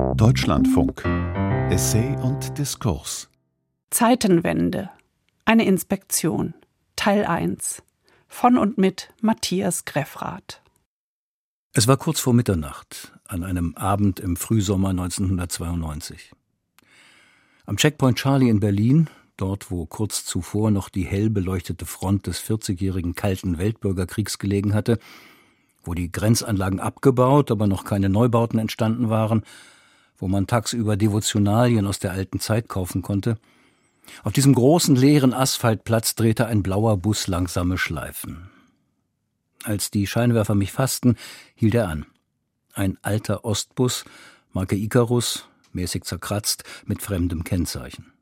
Deutschlandfunk. Essay und Diskurs. Zeitenwende. Eine Inspektion. Teil 1 von und mit Matthias Greffrath. Es war kurz vor Mitternacht an einem Abend im Frühsommer 1992. Am Checkpoint Charlie in Berlin, dort wo kurz zuvor noch die hell beleuchtete Front des 40-jährigen Kalten Weltbürgerkriegs gelegen hatte, wo die Grenzanlagen abgebaut, aber noch keine Neubauten entstanden waren, wo man tagsüber Devotionalien aus der alten Zeit kaufen konnte. Auf diesem großen leeren Asphaltplatz drehte ein blauer Bus langsame Schleifen. Als die Scheinwerfer mich fassten, hielt er an. Ein alter Ostbus, Marke Icarus, mäßig zerkratzt, mit fremdem Kennzeichen.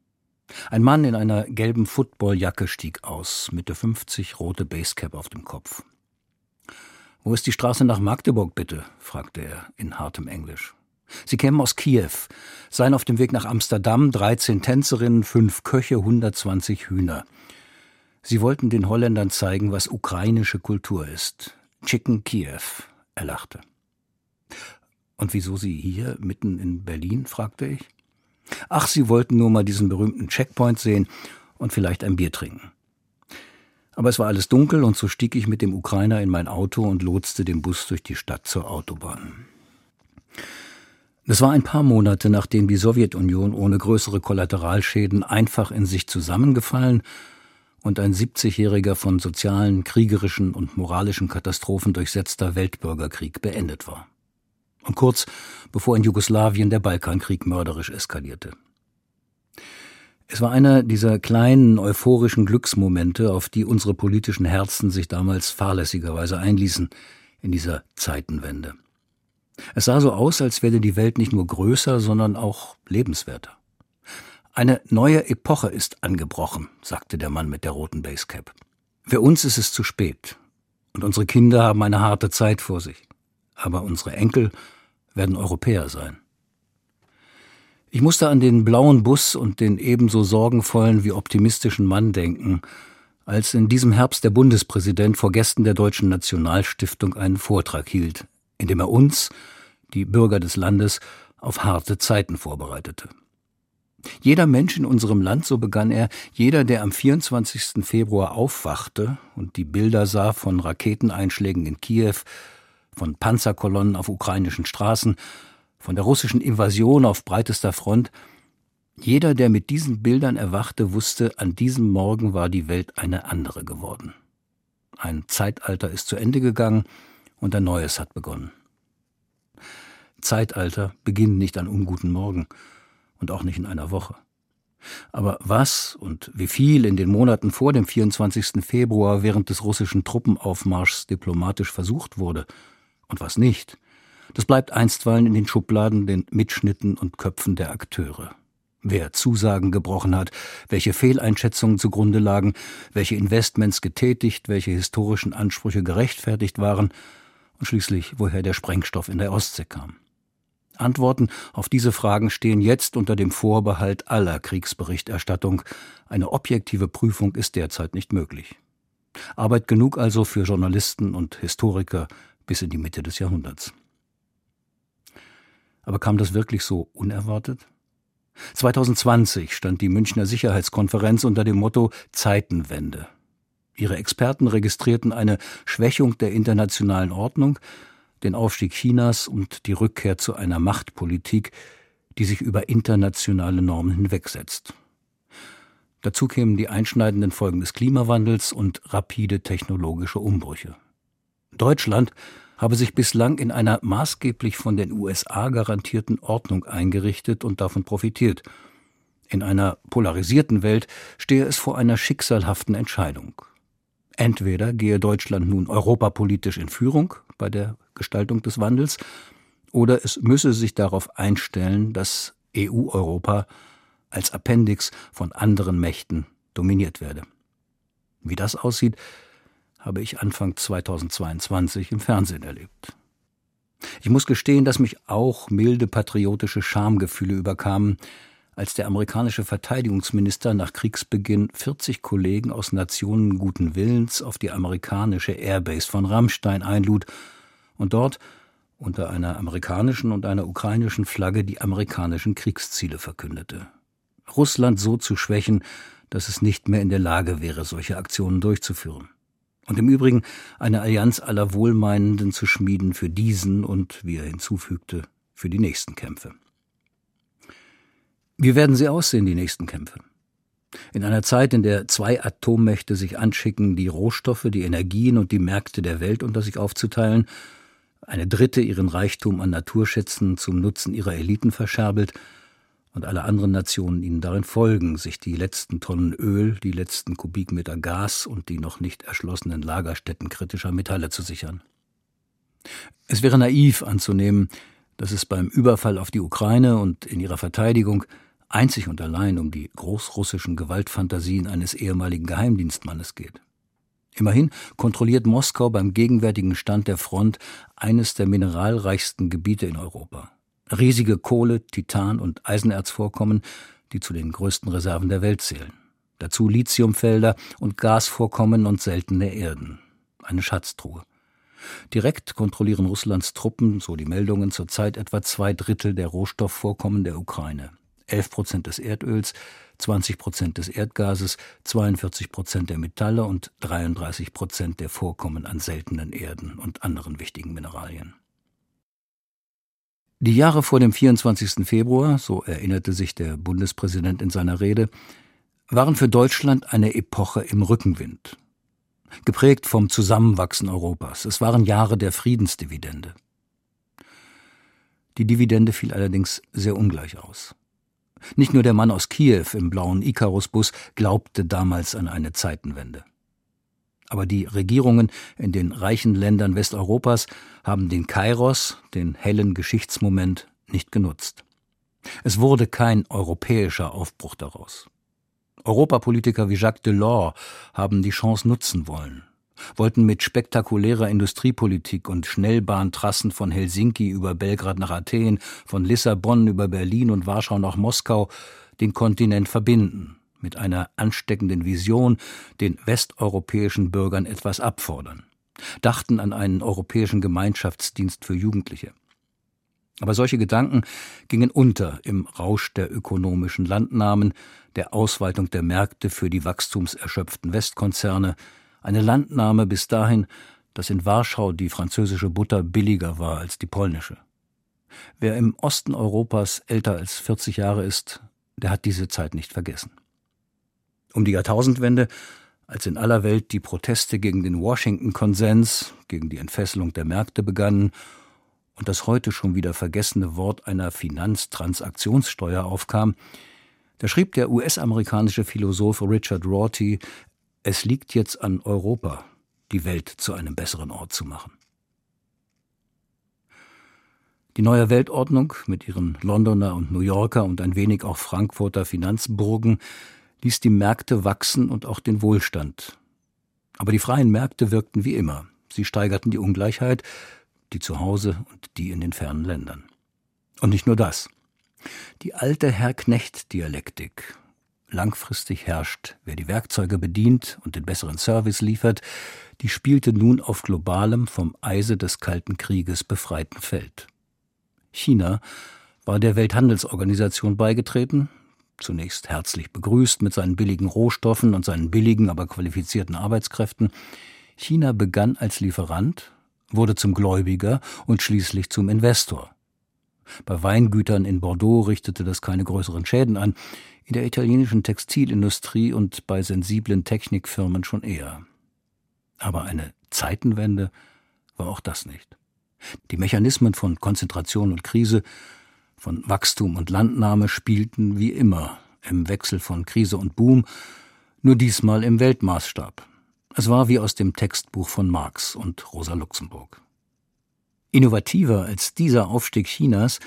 Ein Mann in einer gelben Footballjacke stieg aus, Mitte 50, rote Basecap auf dem Kopf. Wo ist die Straße nach Magdeburg, bitte? fragte er in hartem Englisch. Sie kämen aus Kiew, seien auf dem Weg nach Amsterdam, 13 Tänzerinnen, fünf Köche, 120 Hühner. Sie wollten den Holländern zeigen, was ukrainische Kultur ist. Chicken Kiew, er lachte. Und wieso Sie hier, mitten in Berlin? fragte ich. Ach, Sie wollten nur mal diesen berühmten Checkpoint sehen und vielleicht ein Bier trinken. Aber es war alles dunkel und so stieg ich mit dem Ukrainer in mein Auto und lotste den Bus durch die Stadt zur Autobahn. Es war ein paar Monate, nachdem die Sowjetunion ohne größere Kollateralschäden einfach in sich zusammengefallen und ein 70-jähriger von sozialen, kriegerischen und moralischen Katastrophen durchsetzter Weltbürgerkrieg beendet war. Und kurz bevor in Jugoslawien der Balkankrieg mörderisch eskalierte. Es war einer dieser kleinen euphorischen Glücksmomente, auf die unsere politischen Herzen sich damals fahrlässigerweise einließen in dieser Zeitenwende. Es sah so aus, als werde die Welt nicht nur größer, sondern auch lebenswerter. Eine neue Epoche ist angebrochen, sagte der Mann mit der roten Basecap. Für uns ist es zu spät, und unsere Kinder haben eine harte Zeit vor sich. Aber unsere Enkel werden Europäer sein. Ich musste an den blauen Bus und den ebenso sorgenvollen wie optimistischen Mann denken, als in diesem Herbst der Bundespräsident vor Gästen der Deutschen Nationalstiftung einen Vortrag hielt, in dem er uns, die Bürger des Landes, auf harte Zeiten vorbereitete. Jeder Mensch in unserem Land, so begann er, jeder, der am 24. Februar aufwachte und die Bilder sah von Raketeneinschlägen in Kiew, von Panzerkolonnen auf ukrainischen Straßen, von der russischen Invasion auf breitester Front. Jeder, der mit diesen Bildern erwachte, wusste, an diesem Morgen war die Welt eine andere geworden. Ein Zeitalter ist zu Ende gegangen und ein neues hat begonnen. Zeitalter beginnen nicht an unguten Morgen und auch nicht in einer Woche. Aber was und wie viel in den Monaten vor dem 24. Februar während des russischen Truppenaufmarschs diplomatisch versucht wurde und was nicht, das bleibt einstweilen in den Schubladen, den Mitschnitten und Köpfen der Akteure. Wer Zusagen gebrochen hat, welche Fehleinschätzungen zugrunde lagen, welche Investments getätigt, welche historischen Ansprüche gerechtfertigt waren und schließlich woher der Sprengstoff in der Ostsee kam. Antworten auf diese Fragen stehen jetzt unter dem Vorbehalt aller Kriegsberichterstattung. Eine objektive Prüfung ist derzeit nicht möglich. Arbeit genug also für Journalisten und Historiker bis in die Mitte des Jahrhunderts. Aber kam das wirklich so unerwartet? 2020 stand die Münchner Sicherheitskonferenz unter dem Motto Zeitenwende. Ihre Experten registrierten eine Schwächung der internationalen Ordnung, den Aufstieg Chinas und die Rückkehr zu einer Machtpolitik, die sich über internationale Normen hinwegsetzt. Dazu kämen die einschneidenden Folgen des Klimawandels und rapide technologische Umbrüche. Deutschland habe sich bislang in einer maßgeblich von den USA garantierten Ordnung eingerichtet und davon profitiert. In einer polarisierten Welt stehe es vor einer schicksalhaften Entscheidung. Entweder gehe Deutschland nun europapolitisch in Führung bei der Gestaltung des Wandels, oder es müsse sich darauf einstellen, dass EU-Europa als Appendix von anderen Mächten dominiert werde. Wie das aussieht, habe ich Anfang 2022 im Fernsehen erlebt. Ich muss gestehen, dass mich auch milde patriotische Schamgefühle überkamen, als der amerikanische Verteidigungsminister nach Kriegsbeginn 40 Kollegen aus Nationen guten Willens auf die amerikanische Airbase von Rammstein einlud und dort unter einer amerikanischen und einer ukrainischen Flagge die amerikanischen Kriegsziele verkündete. Russland so zu schwächen, dass es nicht mehr in der Lage wäre, solche Aktionen durchzuführen. Und im Übrigen eine Allianz aller Wohlmeinenden zu schmieden für diesen und, wie er hinzufügte, für die nächsten Kämpfe. Wie werden sie aussehen, die nächsten Kämpfe? In einer Zeit, in der zwei Atommächte sich anschicken, die Rohstoffe, die Energien und die Märkte der Welt unter sich aufzuteilen, eine dritte ihren Reichtum an Naturschätzen zum Nutzen ihrer Eliten verscherbelt und alle anderen Nationen ihnen darin folgen, sich die letzten Tonnen Öl, die letzten Kubikmeter Gas und die noch nicht erschlossenen Lagerstätten kritischer Metalle zu sichern. Es wäre naiv anzunehmen, dass es beim Überfall auf die Ukraine und in ihrer Verteidigung einzig und allein um die großrussischen Gewaltfantasien eines ehemaligen Geheimdienstmannes geht. Immerhin kontrolliert Moskau beim gegenwärtigen Stand der Front eines der mineralreichsten Gebiete in Europa. Riesige Kohle, Titan und Eisenerzvorkommen, die zu den größten Reserven der Welt zählen. Dazu Lithiumfelder und Gasvorkommen und seltene Erden. Eine Schatztruhe. Direkt kontrollieren Russlands Truppen, so die Meldungen, zurzeit etwa zwei Drittel der Rohstoffvorkommen der Ukraine. 11 Prozent des Erdöls, 20 Prozent des Erdgases, 42 Prozent der Metalle und 33 Prozent der Vorkommen an seltenen Erden und anderen wichtigen Mineralien. Die Jahre vor dem 24. Februar, so erinnerte sich der Bundespräsident in seiner Rede, waren für Deutschland eine Epoche im Rückenwind. Geprägt vom Zusammenwachsen Europas. Es waren Jahre der Friedensdividende. Die Dividende fiel allerdings sehr ungleich aus. Nicht nur der Mann aus Kiew im blauen Icarus-Bus glaubte damals an eine Zeitenwende. Aber die Regierungen in den reichen Ländern Westeuropas haben den Kairos, den hellen Geschichtsmoment, nicht genutzt. Es wurde kein europäischer Aufbruch daraus. Europapolitiker wie Jacques Delors haben die Chance nutzen wollen wollten mit spektakulärer Industriepolitik und Schnellbahntrassen von Helsinki über Belgrad nach Athen, von Lissabon über Berlin und Warschau nach Moskau den Kontinent verbinden, mit einer ansteckenden Vision den westeuropäischen Bürgern etwas abfordern, dachten an einen europäischen Gemeinschaftsdienst für Jugendliche. Aber solche Gedanken gingen unter im Rausch der ökonomischen Landnahmen, der Ausweitung der Märkte für die wachstumserschöpften Westkonzerne, eine Landnahme bis dahin, dass in Warschau die französische Butter billiger war als die polnische. Wer im Osten Europas älter als 40 Jahre ist, der hat diese Zeit nicht vergessen. Um die Jahrtausendwende, als in aller Welt die Proteste gegen den Washington-Konsens, gegen die Entfesselung der Märkte begannen und das heute schon wieder vergessene Wort einer Finanztransaktionssteuer aufkam, da schrieb der US-amerikanische Philosoph Richard Rorty es liegt jetzt an Europa, die Welt zu einem besseren Ort zu machen. Die neue Weltordnung mit ihren Londoner und New Yorker und ein wenig auch Frankfurter Finanzburgen ließ die Märkte wachsen und auch den Wohlstand. Aber die freien Märkte wirkten wie immer. Sie steigerten die Ungleichheit, die zu Hause und die in den fernen Ländern. Und nicht nur das. Die alte Herr-Knecht-Dialektik langfristig herrscht. Wer die Werkzeuge bedient und den besseren Service liefert, die spielte nun auf globalem, vom Eise des Kalten Krieges befreiten Feld. China war der Welthandelsorganisation beigetreten, zunächst herzlich begrüßt mit seinen billigen Rohstoffen und seinen billigen, aber qualifizierten Arbeitskräften. China begann als Lieferant, wurde zum Gläubiger und schließlich zum Investor. Bei Weingütern in Bordeaux richtete das keine größeren Schäden an in der italienischen Textilindustrie und bei sensiblen Technikfirmen schon eher. Aber eine Zeitenwende war auch das nicht. Die Mechanismen von Konzentration und Krise, von Wachstum und Landnahme spielten wie immer im Wechsel von Krise und Boom, nur diesmal im Weltmaßstab. Es war wie aus dem Textbuch von Marx und Rosa Luxemburg. Innovativer als dieser Aufstieg Chinas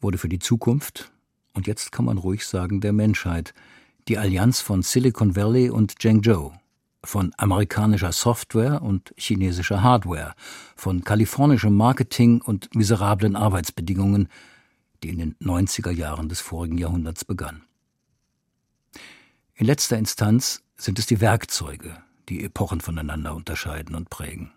wurde für die Zukunft und jetzt kann man ruhig sagen der Menschheit, die Allianz von Silicon Valley und Zhengzhou, von amerikanischer Software und chinesischer Hardware, von kalifornischem Marketing und miserablen Arbeitsbedingungen, die in den 90er Jahren des vorigen Jahrhunderts begann. In letzter Instanz sind es die Werkzeuge, die Epochen voneinander unterscheiden und prägen.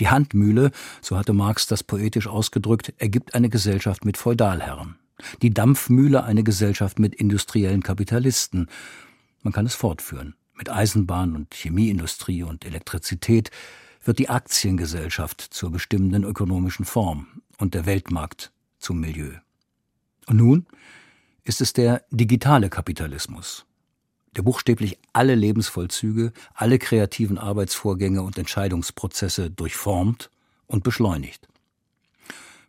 Die Handmühle, so hatte Marx das poetisch ausgedrückt, ergibt eine Gesellschaft mit Feudalherren. Die Dampfmühle eine Gesellschaft mit industriellen Kapitalisten. Man kann es fortführen. Mit Eisenbahn und Chemieindustrie und Elektrizität wird die Aktiengesellschaft zur bestimmenden ökonomischen Form und der Weltmarkt zum Milieu. Und nun ist es der digitale Kapitalismus, der buchstäblich alle Lebensvollzüge, alle kreativen Arbeitsvorgänge und Entscheidungsprozesse durchformt und beschleunigt.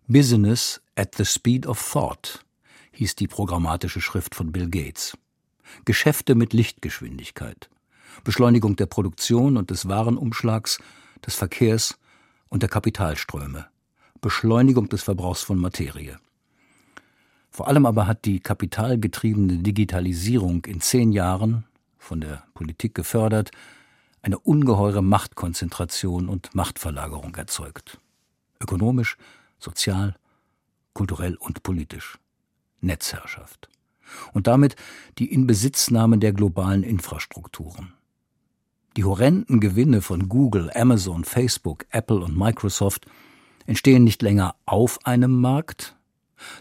Business at the Speed of Thought hieß die programmatische Schrift von Bill Gates. Geschäfte mit Lichtgeschwindigkeit, Beschleunigung der Produktion und des Warenumschlags, des Verkehrs und der Kapitalströme, Beschleunigung des Verbrauchs von Materie. Vor allem aber hat die kapitalgetriebene Digitalisierung in zehn Jahren, von der Politik gefördert, eine ungeheure Machtkonzentration und Machtverlagerung erzeugt. Ökonomisch, sozial, kulturell und politisch. Netzherrschaft. Und damit die Inbesitznahme der globalen Infrastrukturen. Die horrenden Gewinne von Google, Amazon, Facebook, Apple und Microsoft entstehen nicht länger auf einem Markt,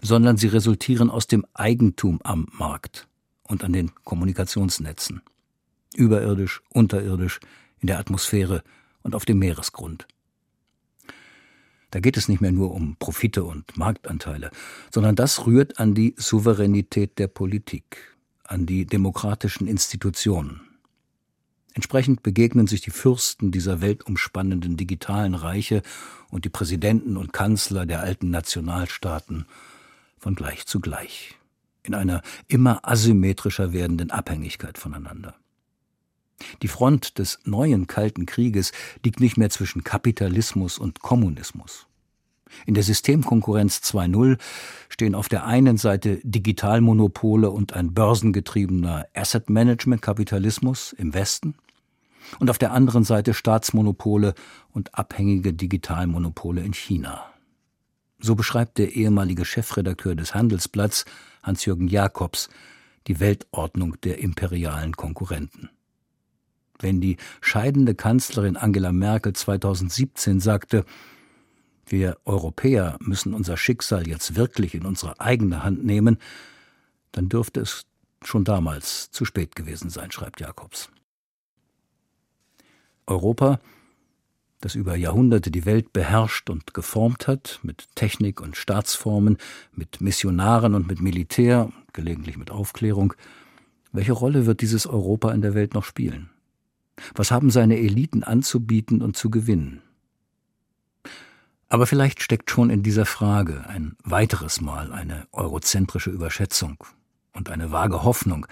sondern sie resultieren aus dem Eigentum am Markt und an den Kommunikationsnetzen. Überirdisch, unterirdisch, in der Atmosphäre und auf dem Meeresgrund. Da geht es nicht mehr nur um Profite und Marktanteile, sondern das rührt an die Souveränität der Politik, an die demokratischen Institutionen. Entsprechend begegnen sich die Fürsten dieser weltumspannenden digitalen Reiche und die Präsidenten und Kanzler der alten Nationalstaaten von gleich zu gleich, in einer immer asymmetrischer werdenden Abhängigkeit voneinander. Die Front des neuen Kalten Krieges liegt nicht mehr zwischen Kapitalismus und Kommunismus. In der Systemkonkurrenz 2.0 stehen auf der einen Seite Digitalmonopole und ein börsengetriebener Asset-Management-Kapitalismus im Westen und auf der anderen Seite Staatsmonopole und abhängige Digitalmonopole in China. So beschreibt der ehemalige Chefredakteur des Handelsblatts, Hans-Jürgen Jakobs, die Weltordnung der imperialen Konkurrenten. Wenn die scheidende Kanzlerin Angela Merkel 2017 sagte, wir Europäer müssen unser Schicksal jetzt wirklich in unsere eigene Hand nehmen, dann dürfte es schon damals zu spät gewesen sein, schreibt Jakobs. Europa, das über Jahrhunderte die Welt beherrscht und geformt hat, mit Technik und Staatsformen, mit Missionaren und mit Militär, gelegentlich mit Aufklärung, welche Rolle wird dieses Europa in der Welt noch spielen? Was haben seine Eliten anzubieten und zu gewinnen? Aber vielleicht steckt schon in dieser Frage ein weiteres Mal eine eurozentrische Überschätzung und eine vage Hoffnung,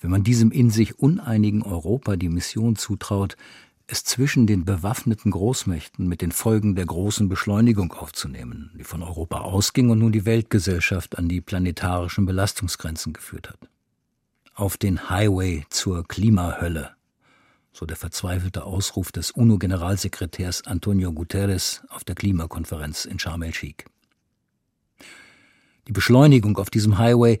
wenn man diesem in sich uneinigen Europa die Mission zutraut, es zwischen den bewaffneten Großmächten mit den Folgen der großen Beschleunigung aufzunehmen, die von Europa ausging und nun die Weltgesellschaft an die planetarischen Belastungsgrenzen geführt hat. Auf den Highway zur Klimahölle, so der verzweifelte Ausruf des UNO-Generalsekretärs Antonio Guterres auf der Klimakonferenz in Sharm el-Sheikh. Die Beschleunigung auf diesem Highway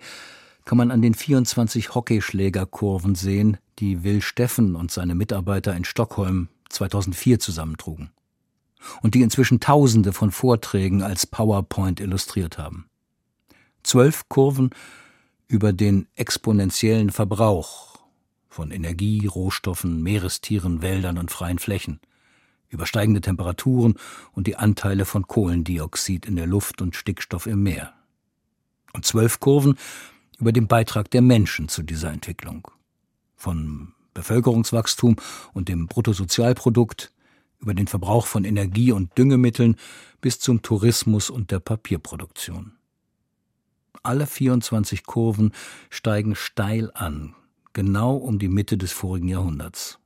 kann man an den 24 Hockeyschlägerkurven sehen, die Will Steffen und seine Mitarbeiter in Stockholm 2004 zusammentrugen und die inzwischen Tausende von Vorträgen als PowerPoint illustriert haben. Zwölf Kurven über den exponentiellen Verbrauch von Energie, Rohstoffen, Meerestieren, Wäldern und freien Flächen, über steigende Temperaturen und die Anteile von Kohlendioxid in der Luft und Stickstoff im Meer. Und zwölf Kurven über den Beitrag der Menschen zu dieser Entwicklung von Bevölkerungswachstum und dem Bruttosozialprodukt über den Verbrauch von Energie und Düngemitteln bis zum Tourismus und der Papierproduktion. Alle 24 Kurven steigen steil an, genau um die Mitte des vorigen Jahrhunderts.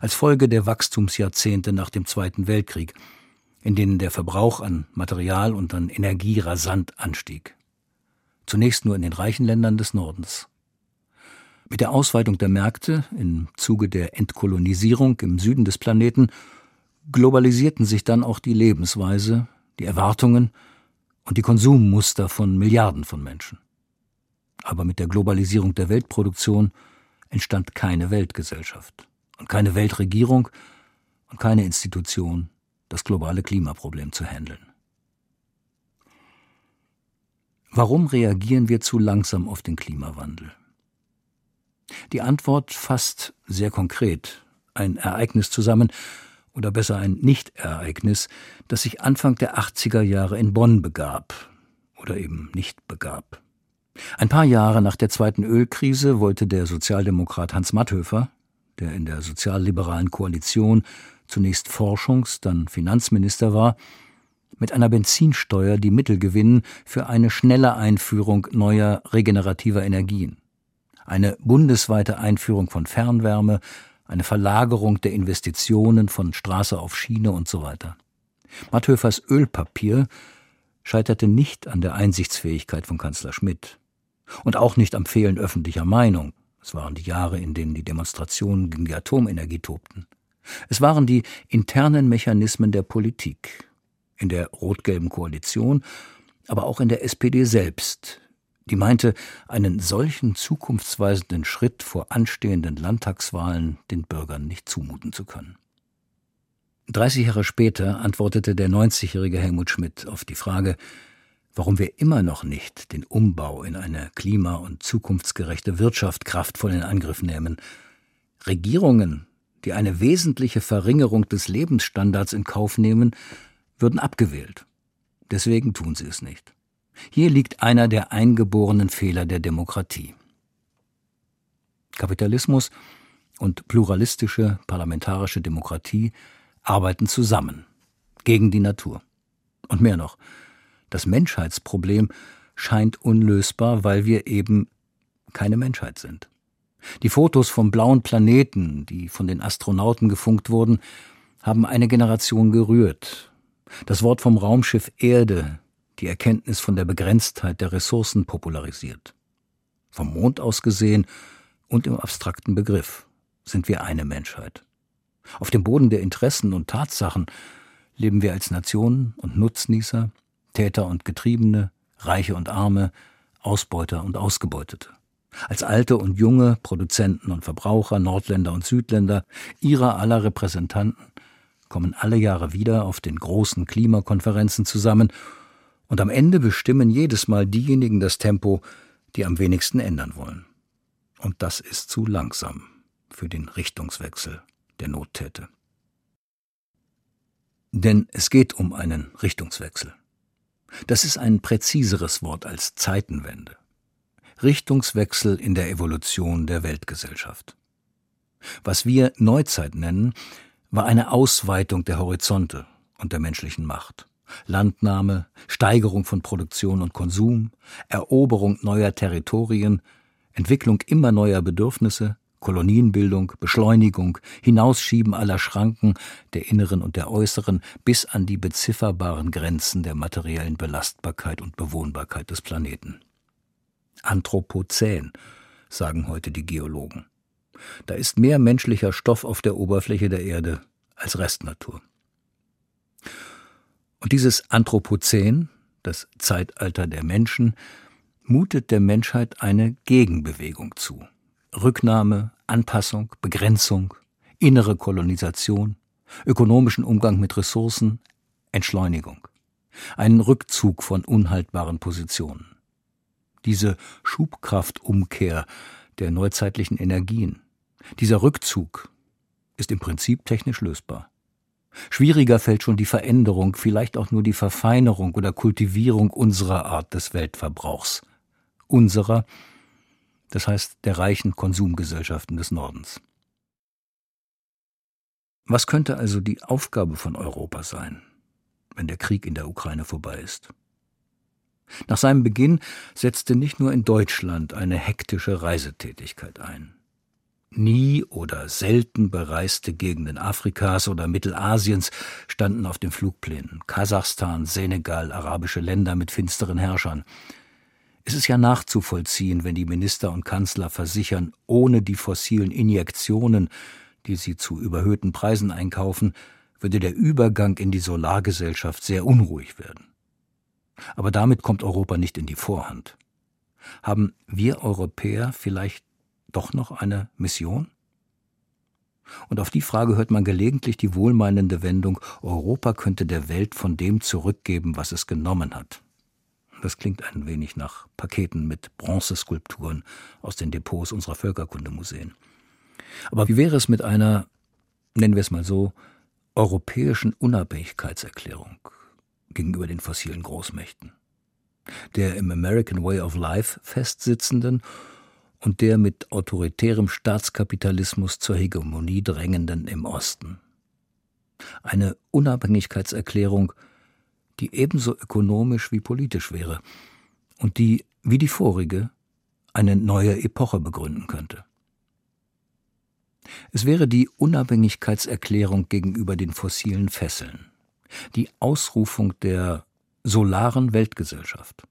Als Folge der Wachstumsjahrzehnte nach dem Zweiten Weltkrieg, in denen der Verbrauch an Material und an Energie rasant anstieg. Zunächst nur in den reichen Ländern des Nordens. Mit der Ausweitung der Märkte im Zuge der Entkolonisierung im Süden des Planeten globalisierten sich dann auch die Lebensweise, die Erwartungen und die Konsummuster von Milliarden von Menschen. Aber mit der Globalisierung der Weltproduktion entstand keine Weltgesellschaft und keine Weltregierung und keine Institution das globale Klimaproblem zu handeln. Warum reagieren wir zu langsam auf den Klimawandel? Die Antwort fasst sehr konkret ein Ereignis zusammen, oder besser ein Nichtereignis, das sich Anfang der 80er Jahre in Bonn begab oder eben nicht begab. Ein paar Jahre nach der zweiten Ölkrise wollte der Sozialdemokrat Hans Matthöfer, der in der sozialliberalen Koalition zunächst Forschungs-, dann Finanzminister war, mit einer Benzinsteuer die Mittel gewinnen für eine schnelle Einführung neuer regenerativer Energien. Eine bundesweite Einführung von Fernwärme, eine Verlagerung der Investitionen von Straße auf Schiene und so weiter. Matthöfers Ölpapier scheiterte nicht an der Einsichtsfähigkeit von Kanzler Schmidt und auch nicht am Fehlen öffentlicher Meinung. Es waren die Jahre, in denen die Demonstrationen gegen die Atomenergie tobten. Es waren die internen Mechanismen der Politik, in der rot-gelben Koalition, aber auch in der SPD selbst, die meinte, einen solchen zukunftsweisenden Schritt vor anstehenden Landtagswahlen den Bürgern nicht zumuten zu können. 30 Jahre später antwortete der 90-jährige Helmut Schmidt auf die Frage, warum wir immer noch nicht den Umbau in eine klima- und zukunftsgerechte Wirtschaft kraftvoll in Angriff nehmen. Regierungen, die eine wesentliche Verringerung des Lebensstandards in Kauf nehmen, würden abgewählt. Deswegen tun sie es nicht. Hier liegt einer der eingeborenen Fehler der Demokratie. Kapitalismus und pluralistische parlamentarische Demokratie arbeiten zusammen gegen die Natur. Und mehr noch, das Menschheitsproblem scheint unlösbar, weil wir eben keine Menschheit sind. Die Fotos vom blauen Planeten, die von den Astronauten gefunkt wurden, haben eine Generation gerührt. Das Wort vom Raumschiff Erde die Erkenntnis von der Begrenztheit der Ressourcen popularisiert. Vom Mond aus gesehen und im abstrakten Begriff sind wir eine Menschheit. Auf dem Boden der Interessen und Tatsachen leben wir als Nationen und Nutznießer, Täter und Getriebene, Reiche und Arme, Ausbeuter und Ausgebeutete. Als Alte und Junge, Produzenten und Verbraucher, Nordländer und Südländer, ihrer aller Repräsentanten kommen alle Jahre wieder auf den großen Klimakonferenzen zusammen und am Ende bestimmen jedes Mal diejenigen das Tempo, die am wenigsten ändern wollen. Und das ist zu langsam für den Richtungswechsel der Nottäte. Denn es geht um einen Richtungswechsel. Das ist ein präziseres Wort als Zeitenwende. Richtungswechsel in der Evolution der Weltgesellschaft. Was wir Neuzeit nennen, war eine Ausweitung der Horizonte und der menschlichen Macht. Landnahme, Steigerung von Produktion und Konsum, Eroberung neuer Territorien, Entwicklung immer neuer Bedürfnisse, Kolonienbildung, Beschleunigung, Hinausschieben aller Schranken, der inneren und der äußeren, bis an die bezifferbaren Grenzen der materiellen Belastbarkeit und Bewohnbarkeit des Planeten. Anthropozän, sagen heute die Geologen. Da ist mehr menschlicher Stoff auf der Oberfläche der Erde als Restnatur. Und dieses Anthropozän, das Zeitalter der Menschen, mutet der Menschheit eine Gegenbewegung zu. Rücknahme, Anpassung, Begrenzung, innere Kolonisation, ökonomischen Umgang mit Ressourcen, Entschleunigung. Einen Rückzug von unhaltbaren Positionen. Diese Schubkraftumkehr der neuzeitlichen Energien, dieser Rückzug ist im Prinzip technisch lösbar. Schwieriger fällt schon die Veränderung, vielleicht auch nur die Verfeinerung oder Kultivierung unserer Art des Weltverbrauchs. Unserer, das heißt der reichen Konsumgesellschaften des Nordens. Was könnte also die Aufgabe von Europa sein, wenn der Krieg in der Ukraine vorbei ist? Nach seinem Beginn setzte nicht nur in Deutschland eine hektische Reisetätigkeit ein nie oder selten bereiste Gegenden Afrikas oder Mittelasiens standen auf den Flugplänen. Kasachstan, Senegal, arabische Länder mit finsteren Herrschern. Es ist ja nachzuvollziehen, wenn die Minister und Kanzler versichern, ohne die fossilen Injektionen, die sie zu überhöhten Preisen einkaufen, würde der Übergang in die Solargesellschaft sehr unruhig werden. Aber damit kommt Europa nicht in die Vorhand. Haben wir Europäer vielleicht doch noch eine Mission? Und auf die Frage hört man gelegentlich die wohlmeinende Wendung, Europa könnte der Welt von dem zurückgeben, was es genommen hat. Das klingt ein wenig nach Paketen mit Bronzeskulpturen aus den Depots unserer Völkerkundemuseen. Aber wie wäre es mit einer, nennen wir es mal so, europäischen Unabhängigkeitserklärung gegenüber den fossilen Großmächten? Der im American Way of Life festsitzenden und der mit autoritärem Staatskapitalismus zur Hegemonie drängenden im Osten. Eine Unabhängigkeitserklärung, die ebenso ökonomisch wie politisch wäre und die, wie die vorige, eine neue Epoche begründen könnte. Es wäre die Unabhängigkeitserklärung gegenüber den fossilen Fesseln, die Ausrufung der solaren Weltgesellschaft.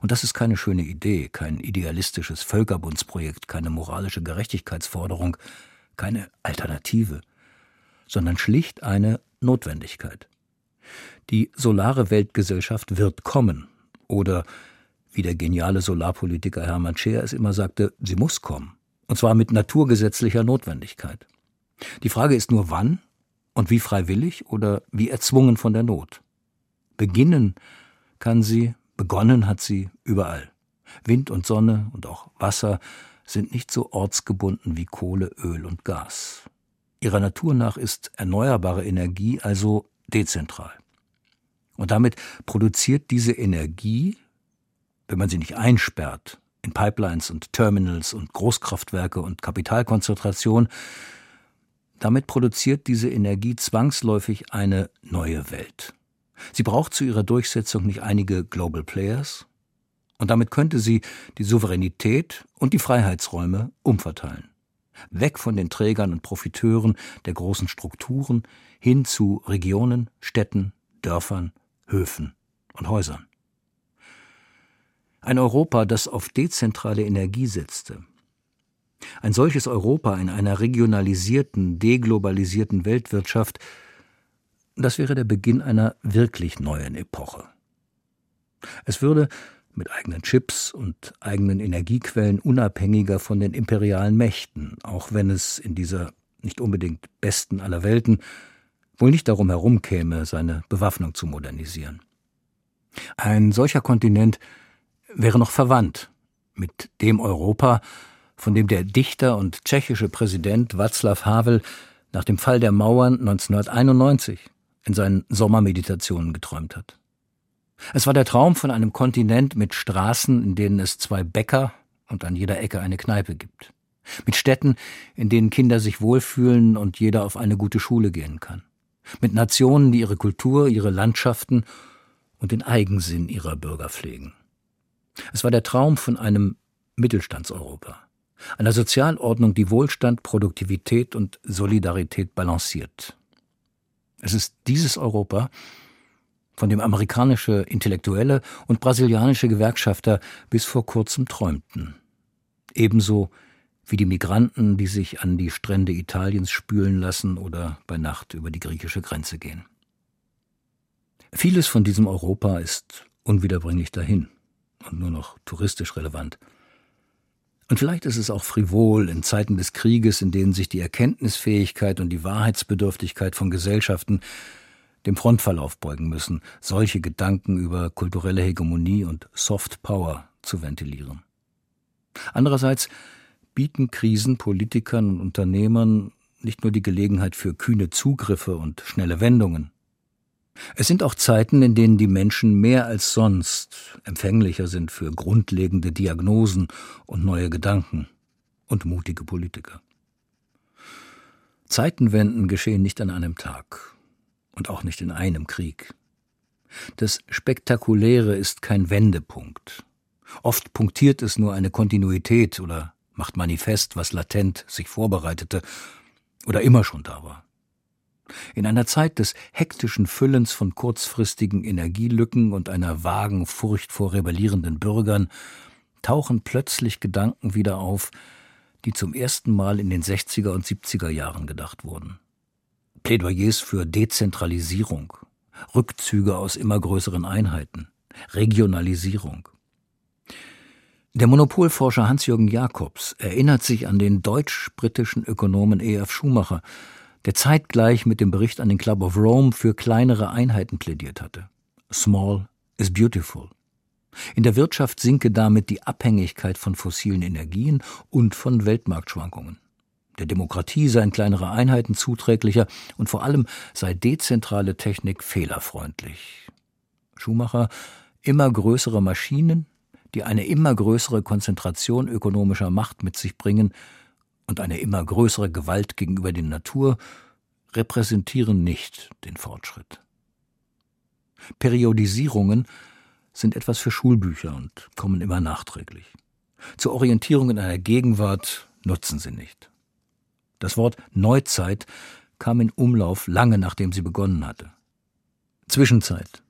Und das ist keine schöne Idee, kein idealistisches Völkerbundsprojekt, keine moralische Gerechtigkeitsforderung, keine Alternative, sondern schlicht eine Notwendigkeit. Die solare Weltgesellschaft wird kommen, oder wie der geniale Solarpolitiker Hermann Scheer es immer sagte, sie muss kommen, und zwar mit naturgesetzlicher Notwendigkeit. Die Frage ist nur wann und wie freiwillig oder wie erzwungen von der Not. Beginnen kann sie Begonnen hat sie überall. Wind und Sonne und auch Wasser sind nicht so ortsgebunden wie Kohle, Öl und Gas. Ihrer Natur nach ist erneuerbare Energie also dezentral. Und damit produziert diese Energie, wenn man sie nicht einsperrt, in Pipelines und Terminals und Großkraftwerke und Kapitalkonzentration, damit produziert diese Energie zwangsläufig eine neue Welt. Sie braucht zu ihrer Durchsetzung nicht einige Global Players, und damit könnte sie die Souveränität und die Freiheitsräume umverteilen. Weg von den Trägern und Profiteuren der großen Strukturen hin zu Regionen, Städten, Dörfern, Höfen und Häusern. Ein Europa, das auf dezentrale Energie setzte. Ein solches Europa in einer regionalisierten, deglobalisierten Weltwirtschaft das wäre der Beginn einer wirklich neuen Epoche. Es würde mit eigenen Chips und eigenen Energiequellen unabhängiger von den imperialen Mächten, auch wenn es in dieser nicht unbedingt besten aller Welten wohl nicht darum herumkäme, seine Bewaffnung zu modernisieren. Ein solcher Kontinent wäre noch verwandt mit dem Europa, von dem der Dichter und tschechische Präsident Václav Havel nach dem Fall der Mauern 1991 in seinen Sommermeditationen geträumt hat. Es war der Traum von einem Kontinent mit Straßen, in denen es zwei Bäcker und an jeder Ecke eine Kneipe gibt. Mit Städten, in denen Kinder sich wohlfühlen und jeder auf eine gute Schule gehen kann. Mit Nationen, die ihre Kultur, ihre Landschaften und den Eigensinn ihrer Bürger pflegen. Es war der Traum von einem Mittelstandseuropa, einer Sozialordnung, die Wohlstand, Produktivität und Solidarität balanciert. Es ist dieses Europa, von dem amerikanische Intellektuelle und brasilianische Gewerkschafter bis vor kurzem träumten. Ebenso wie die Migranten, die sich an die Strände Italiens spülen lassen oder bei Nacht über die griechische Grenze gehen. Vieles von diesem Europa ist unwiederbringlich dahin und nur noch touristisch relevant. Und vielleicht ist es auch frivol in Zeiten des Krieges, in denen sich die Erkenntnisfähigkeit und die Wahrheitsbedürftigkeit von Gesellschaften dem Frontverlauf beugen müssen, solche Gedanken über kulturelle Hegemonie und Soft Power zu ventilieren. Andererseits bieten Krisen Politikern und Unternehmern nicht nur die Gelegenheit für kühne Zugriffe und schnelle Wendungen, es sind auch Zeiten, in denen die Menschen mehr als sonst empfänglicher sind für grundlegende Diagnosen und neue Gedanken und mutige Politiker. Zeitenwenden geschehen nicht an einem Tag und auch nicht in einem Krieg. Das Spektakuläre ist kein Wendepunkt. Oft punktiert es nur eine Kontinuität oder macht manifest, was latent sich vorbereitete oder immer schon da war. In einer Zeit des hektischen Füllens von kurzfristigen Energielücken und einer vagen Furcht vor rebellierenden Bürgern tauchen plötzlich Gedanken wieder auf, die zum ersten Mal in den 60er und 70er Jahren gedacht wurden. Plädoyers für Dezentralisierung, Rückzüge aus immer größeren Einheiten, Regionalisierung. Der Monopolforscher Hans-Jürgen Jakobs erinnert sich an den deutsch-britischen Ökonomen E.F. Schumacher, der zeitgleich mit dem Bericht an den Club of Rome für kleinere Einheiten plädiert hatte. Small is beautiful. In der Wirtschaft sinke damit die Abhängigkeit von fossilen Energien und von Weltmarktschwankungen. Der Demokratie seien kleinere Einheiten zuträglicher und vor allem sei dezentrale Technik fehlerfreundlich. Schumacher immer größere Maschinen, die eine immer größere Konzentration ökonomischer Macht mit sich bringen und eine immer größere Gewalt gegenüber der Natur, repräsentieren nicht den Fortschritt. Periodisierungen sind etwas für Schulbücher und kommen immer nachträglich. Zur Orientierung in einer Gegenwart nutzen sie nicht. Das Wort Neuzeit kam in Umlauf lange nachdem sie begonnen hatte. Zwischenzeit.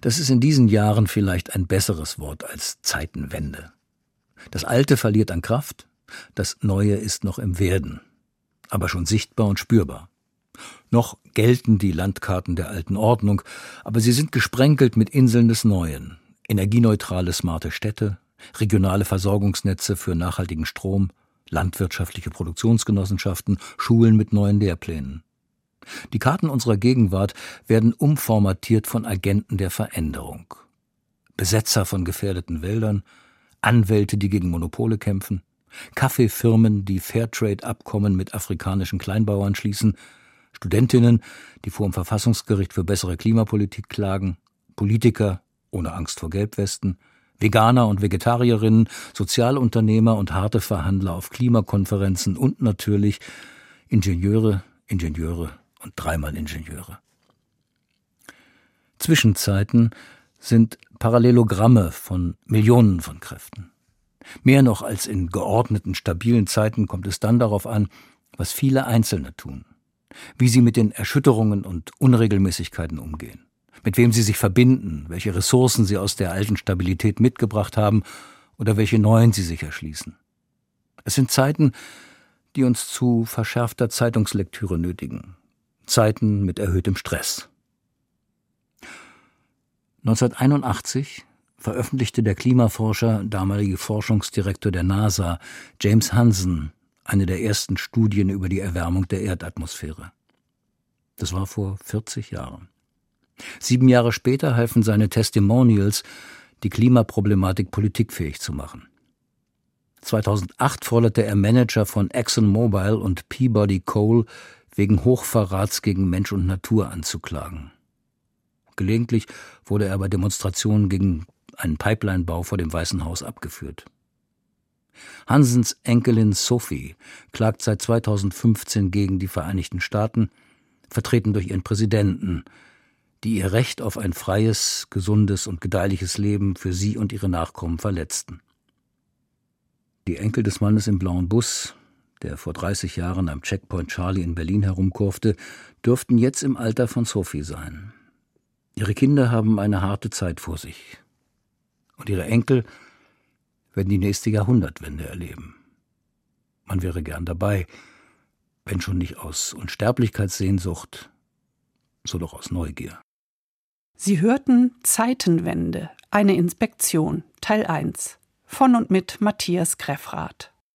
Das ist in diesen Jahren vielleicht ein besseres Wort als Zeitenwende. Das Alte verliert an Kraft, das Neue ist noch im Werden, aber schon sichtbar und spürbar. Noch gelten die Landkarten der alten Ordnung, aber sie sind gesprenkelt mit Inseln des Neuen, energieneutrale smarte Städte, regionale Versorgungsnetze für nachhaltigen Strom, landwirtschaftliche Produktionsgenossenschaften, Schulen mit neuen Lehrplänen. Die Karten unserer Gegenwart werden umformatiert von Agenten der Veränderung. Besetzer von gefährdeten Wäldern, Anwälte, die gegen Monopole kämpfen, Kaffeefirmen, die Fairtrade-Abkommen mit afrikanischen Kleinbauern schließen, Studentinnen, die vor dem Verfassungsgericht für bessere Klimapolitik klagen, Politiker ohne Angst vor Gelbwesten, Veganer und Vegetarierinnen, Sozialunternehmer und harte Verhandler auf Klimakonferenzen und natürlich Ingenieure, Ingenieure und dreimal Ingenieure. Zwischenzeiten sind Parallelogramme von Millionen von Kräften. Mehr noch als in geordneten, stabilen Zeiten kommt es dann darauf an, was viele Einzelne tun wie sie mit den Erschütterungen und Unregelmäßigkeiten umgehen, mit wem sie sich verbinden, welche Ressourcen sie aus der alten Stabilität mitgebracht haben oder welche neuen sie sich erschließen. Es sind Zeiten, die uns zu verschärfter Zeitungslektüre nötigen, Zeiten mit erhöhtem Stress. 1981 veröffentlichte der Klimaforscher, damalige Forschungsdirektor der NASA, James Hansen, eine der ersten Studien über die Erwärmung der Erdatmosphäre. Das war vor 40 Jahren. Sieben Jahre später halfen seine Testimonials, die Klimaproblematik politikfähig zu machen. 2008 forderte er Manager von ExxonMobil und Peabody Coal wegen Hochverrats gegen Mensch und Natur anzuklagen. Gelegentlich wurde er bei Demonstrationen gegen einen Pipelinebau vor dem Weißen Haus abgeführt. Hansens Enkelin Sophie klagt seit 2015 gegen die Vereinigten Staaten, vertreten durch ihren Präsidenten, die ihr Recht auf ein freies, gesundes und gedeihliches Leben für sie und ihre Nachkommen verletzten. Die Enkel des Mannes im blauen Bus, der vor 30 Jahren am Checkpoint Charlie in Berlin herumkurfte, dürften jetzt im Alter von Sophie sein. Ihre Kinder haben eine harte Zeit vor sich. Und ihre Enkel werden die nächste Jahrhundertwende erleben. Man wäre gern dabei, wenn schon nicht aus Unsterblichkeitssehnsucht, so doch aus Neugier. Sie hörten Zeitenwende, eine Inspektion, Teil 1 von und mit Matthias Greffrath.